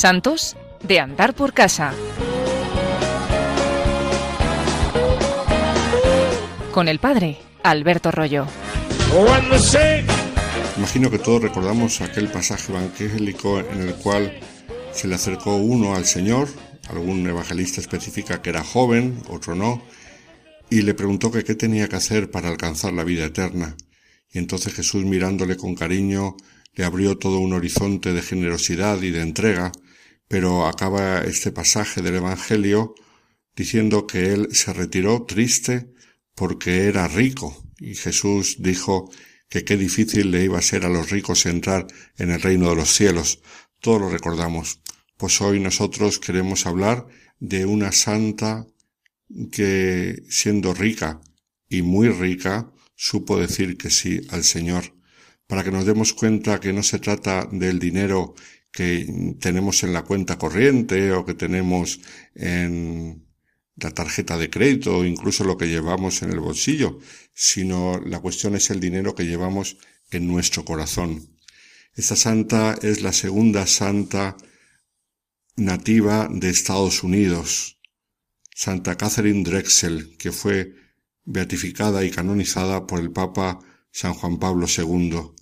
Santos de andar por casa. Con el padre Alberto Rollo. Imagino que todos recordamos aquel pasaje evangélico en el cual se le acercó uno al Señor, algún evangelista especifica que era joven, otro no, y le preguntó que qué tenía que hacer para alcanzar la vida eterna. Y entonces Jesús mirándole con cariño le abrió todo un horizonte de generosidad y de entrega, pero acaba este pasaje del Evangelio diciendo que él se retiró triste porque era rico, y Jesús dijo que qué difícil le iba a ser a los ricos entrar en el reino de los cielos. Todos lo recordamos. Pues hoy nosotros queremos hablar de una santa que siendo rica y muy rica supo decir que sí al Señor, para que nos demos cuenta que no se trata del dinero que tenemos en la cuenta corriente o que tenemos en la tarjeta de crédito o incluso lo que llevamos en el bolsillo, sino la cuestión es el dinero que llevamos en nuestro corazón. Esta santa es la segunda santa nativa de Estados Unidos, Santa Catherine Drexel, que fue beatificada y canonizada por el Papa San Juan Pablo II.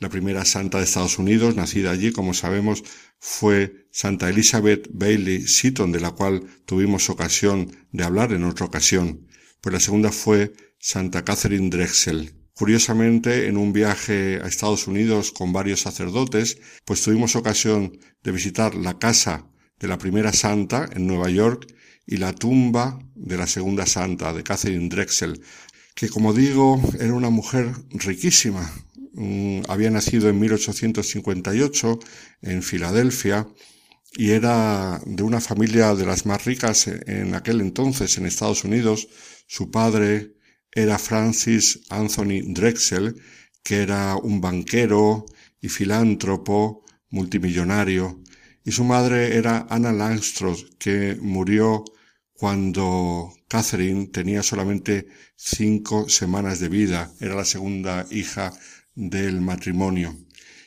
La primera santa de Estados Unidos, nacida allí, como sabemos, fue Santa Elizabeth Bailey Seaton, de la cual tuvimos ocasión de hablar en otra ocasión. Pues la segunda fue Santa Catherine Drexel. Curiosamente, en un viaje a Estados Unidos con varios sacerdotes, pues tuvimos ocasión de visitar la casa de la primera santa en Nueva York y la tumba de la segunda santa, de Catherine Drexel, que como digo era una mujer riquísima. Mm, había nacido en 1858 en Filadelfia y era de una familia de las más ricas en aquel entonces en Estados Unidos. Su padre era Francis Anthony Drexel, que era un banquero y filántropo multimillonario, y su madre era Anna Langstroth, que murió cuando Catherine tenía solamente cinco semanas de vida, era la segunda hija del matrimonio.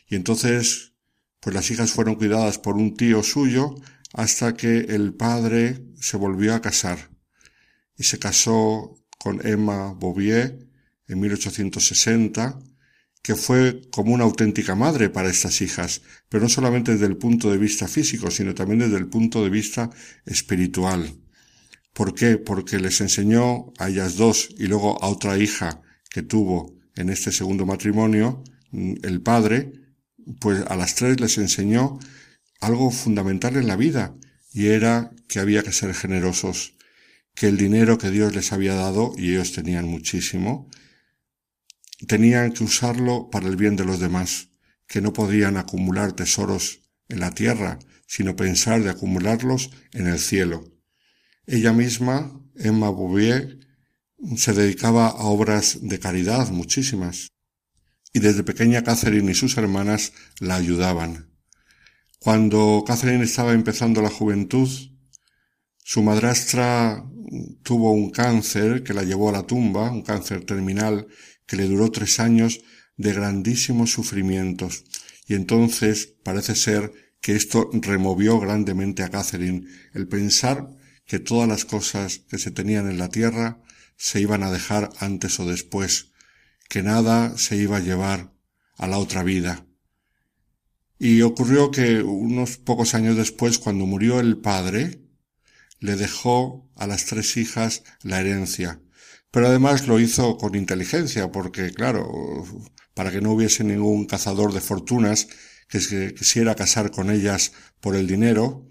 Y entonces, pues las hijas fueron cuidadas por un tío suyo hasta que el padre se volvió a casar y se casó con Emma Bouvier en 1860, que fue como una auténtica madre para estas hijas, pero no solamente desde el punto de vista físico, sino también desde el punto de vista espiritual. ¿Por qué? Porque les enseñó a ellas dos y luego a otra hija que tuvo en este segundo matrimonio, el padre, pues a las tres les enseñó algo fundamental en la vida y era que había que ser generosos, que el dinero que Dios les había dado, y ellos tenían muchísimo, tenían que usarlo para el bien de los demás, que no podían acumular tesoros en la tierra, sino pensar de acumularlos en el cielo. Ella misma, Emma Bouvier, se dedicaba a obras de caridad muchísimas, y desde pequeña Catherine y sus hermanas la ayudaban. Cuando Catherine estaba empezando la juventud, su madrastra tuvo un cáncer que la llevó a la tumba, un cáncer terminal que le duró tres años de grandísimos sufrimientos. Y entonces parece ser que esto removió grandemente a Catherine el pensar que todas las cosas que se tenían en la tierra se iban a dejar antes o después, que nada se iba a llevar a la otra vida. Y ocurrió que unos pocos años después, cuando murió el padre, le dejó a las tres hijas la herencia. Pero además lo hizo con inteligencia, porque claro, para que no hubiese ningún cazador de fortunas que se quisiera casar con ellas por el dinero,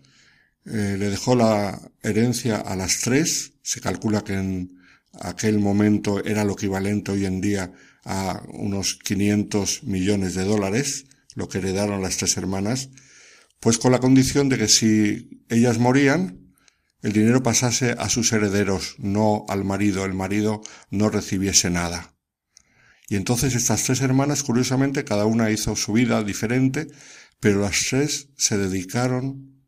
eh, le dejó la herencia a las tres. Se calcula que en aquel momento era lo equivalente hoy en día a unos 500 millones de dólares, lo que heredaron las tres hermanas, pues con la condición de que si ellas morían, el dinero pasase a sus herederos, no al marido, el marido no recibiese nada. Y entonces estas tres hermanas, curiosamente, cada una hizo su vida diferente, pero las tres se dedicaron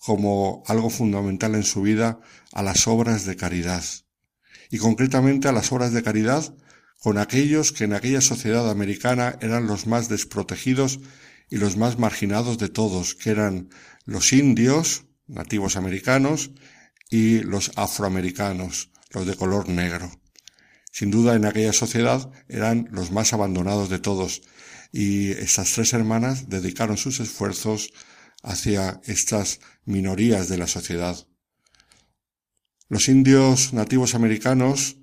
como algo fundamental en su vida a las obras de caridad, y concretamente a las obras de caridad con aquellos que en aquella sociedad americana eran los más desprotegidos y los más marginados de todos, que eran los indios, nativos americanos, y los afroamericanos, los de color negro. Sin duda en aquella sociedad eran los más abandonados de todos, y estas tres hermanas dedicaron sus esfuerzos hacia estas minorías de la sociedad. Los indios nativos americanos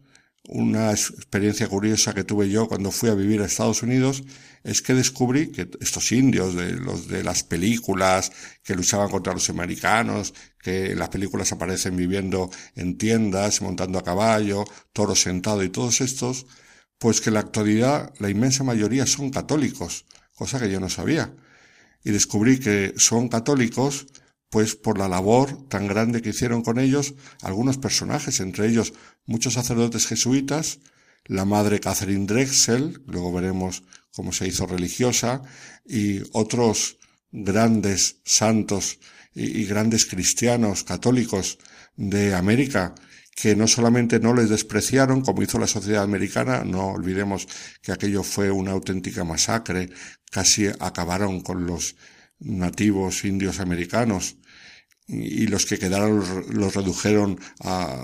una experiencia curiosa que tuve yo cuando fui a vivir a Estados Unidos es que descubrí que estos indios de los de las películas que luchaban contra los americanos, que en las películas aparecen viviendo en tiendas, montando a caballo, toro sentado y todos estos, pues que en la actualidad la inmensa mayoría son católicos, cosa que yo no sabía. Y descubrí que son católicos pues por la labor tan grande que hicieron con ellos algunos personajes, entre ellos muchos sacerdotes jesuitas, la madre Catherine Drexel, luego veremos cómo se hizo religiosa, y otros grandes santos y, grandes cristianos católicos de América que no solamente no les despreciaron, como hizo la sociedad americana, no olvidemos que aquello fue una auténtica masacre, casi acabaron con los nativos indios americanos y los que quedaron los, redujeron a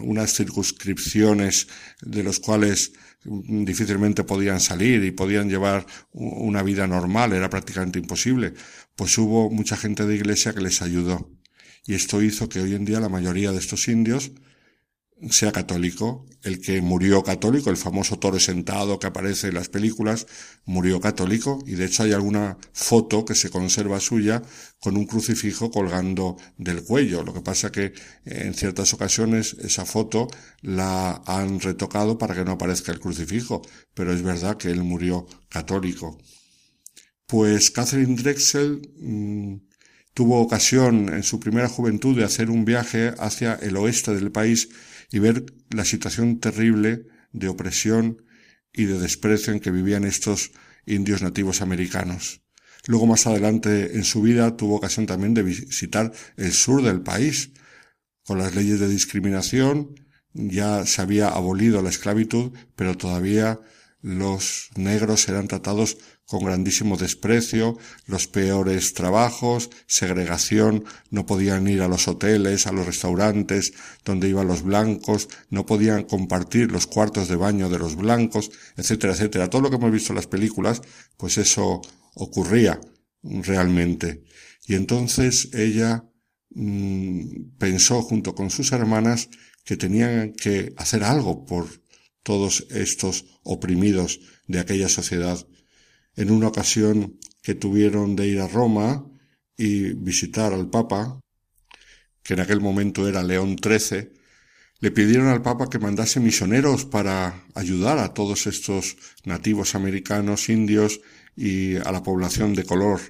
unas circunscripciones de los cuales difícilmente podían salir y podían llevar una vida normal, era prácticamente imposible, pues hubo mucha gente de iglesia que les ayudó. Y esto hizo que hoy en día la mayoría de estos indios sea católico. El que murió católico, el famoso toro sentado que aparece en las películas, murió católico y de hecho hay alguna foto que se conserva suya con un crucifijo colgando del cuello. Lo que pasa que en ciertas ocasiones esa foto la han retocado para que no aparezca el crucifijo, pero es verdad que él murió católico. Pues Catherine Drexel mm, tuvo ocasión en su primera juventud de hacer un viaje hacia el oeste del país y ver la situación terrible de opresión y de desprecio en que vivían estos indios nativos americanos. Luego más adelante en su vida tuvo ocasión también de visitar el sur del país. Con las leyes de discriminación ya se había abolido la esclavitud, pero todavía los negros eran tratados con grandísimo desprecio, los peores trabajos, segregación, no podían ir a los hoteles, a los restaurantes donde iban los blancos, no podían compartir los cuartos de baño de los blancos, etcétera, etcétera. Todo lo que hemos visto en las películas, pues eso ocurría realmente. Y entonces ella mm, pensó junto con sus hermanas que tenían que hacer algo por todos estos oprimidos de aquella sociedad en una ocasión que tuvieron de ir a Roma y visitar al Papa, que en aquel momento era León XIII, le pidieron al Papa que mandase misioneros para ayudar a todos estos nativos americanos, indios y a la población de color.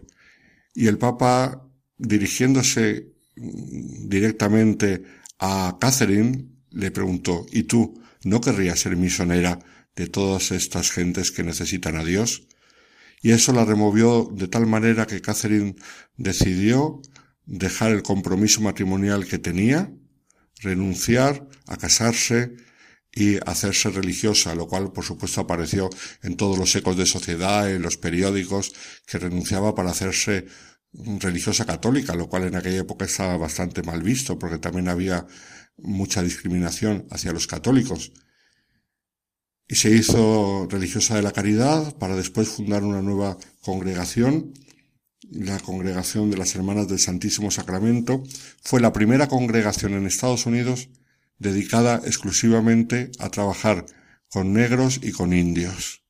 Y el Papa, dirigiéndose directamente a Catherine, le preguntó, ¿y tú no querrías ser misionera de todas estas gentes que necesitan a Dios? y eso la removió de tal manera que Catherine decidió dejar el compromiso matrimonial que tenía, renunciar a casarse y hacerse religiosa, lo cual por supuesto apareció en todos los ecos de sociedad, en los periódicos, que renunciaba para hacerse religiosa católica, lo cual en aquella época estaba bastante mal visto, porque también había mucha discriminación hacia los católicos y se hizo religiosa de la caridad para después fundar una nueva congregación, la congregación de las Hermanas del Santísimo Sacramento. Fue la primera congregación en Estados Unidos dedicada exclusivamente a trabajar con negros y con indios.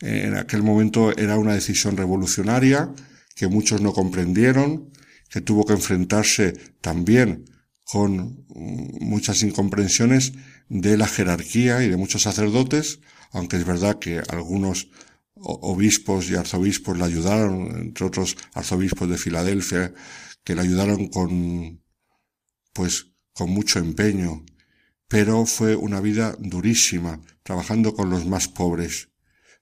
En aquel momento era una decisión revolucionaria que muchos no comprendieron, que tuvo que enfrentarse también con muchas incomprensiones de la jerarquía y de muchos sacerdotes, aunque es verdad que algunos obispos y arzobispos le ayudaron, entre otros arzobispos de Filadelfia, que le ayudaron con, pues, con mucho empeño, pero fue una vida durísima, trabajando con los más pobres.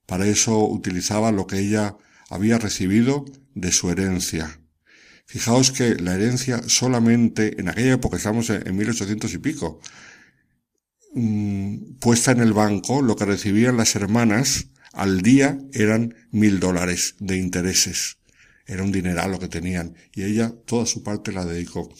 Para eso utilizaba lo que ella había recibido de su herencia. Fijaos que la herencia solamente, en aquella época estamos en 1800 y pico, Mm, puesta en el banco lo que recibían las hermanas al día eran mil dólares de intereses. Era un dineral lo que tenían y ella toda su parte la dedicó.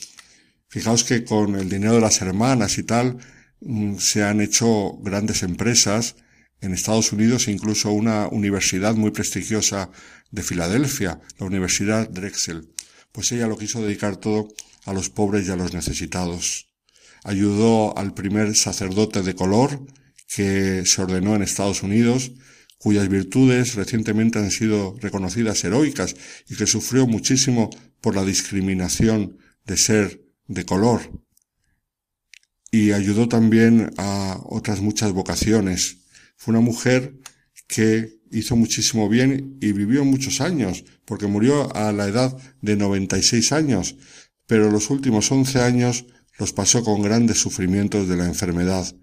Fijaos que con el dinero de las hermanas y tal mm, se han hecho grandes empresas en Estados Unidos, incluso una universidad muy prestigiosa de Filadelfia, la Universidad Drexel. Pues ella lo quiso dedicar todo a los pobres y a los necesitados. Ayudó al primer sacerdote de color que se ordenó en Estados Unidos, cuyas virtudes recientemente han sido reconocidas heroicas y que sufrió muchísimo por la discriminación de ser de color. Y ayudó también a otras muchas vocaciones. Fue una mujer que hizo muchísimo bien y vivió muchos años, porque murió a la edad de 96 años, pero los últimos 11 años los pasó con grandes sufrimientos de la enfermedad.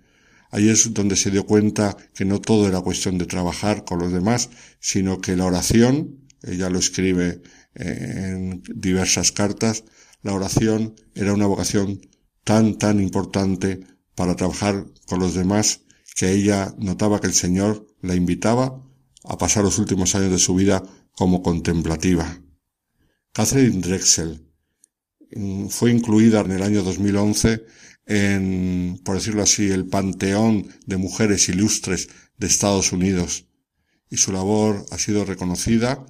Ahí es donde se dio cuenta que no todo era cuestión de trabajar con los demás, sino que la oración, ella lo escribe en diversas cartas, la oración era una vocación tan, tan importante para trabajar con los demás que ella notaba que el Señor la invitaba a pasar los últimos años de su vida como contemplativa. Catherine Drexel mm, fue incluida en el año 2011 en, por decirlo así, el panteón de mujeres ilustres de Estados Unidos. Y su labor ha sido reconocida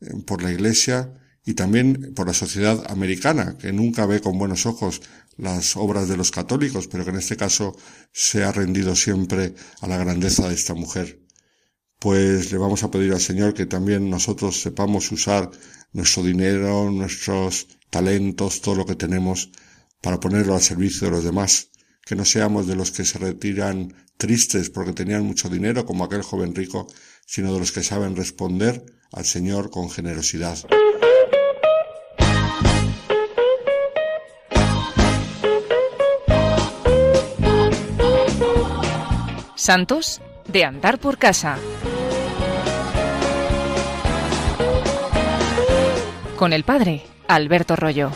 eh, por la Iglesia y también por la sociedad americana, que nunca ve con buenos ojos las obras de los católicos, pero que en este caso se ha rendido siempre a la grandeza de esta mujer. Pues le vamos a pedir al Señor que también nosotros sepamos usar nuestro dinero, nuestros talentos, todo lo que tenemos para ponerlo al servicio de los demás, que no seamos de los que se retiran tristes porque tenían mucho dinero como aquel joven rico, sino de los que saben responder al Señor con generosidad. Santos de andar por casa. con el padre Alberto Rollo.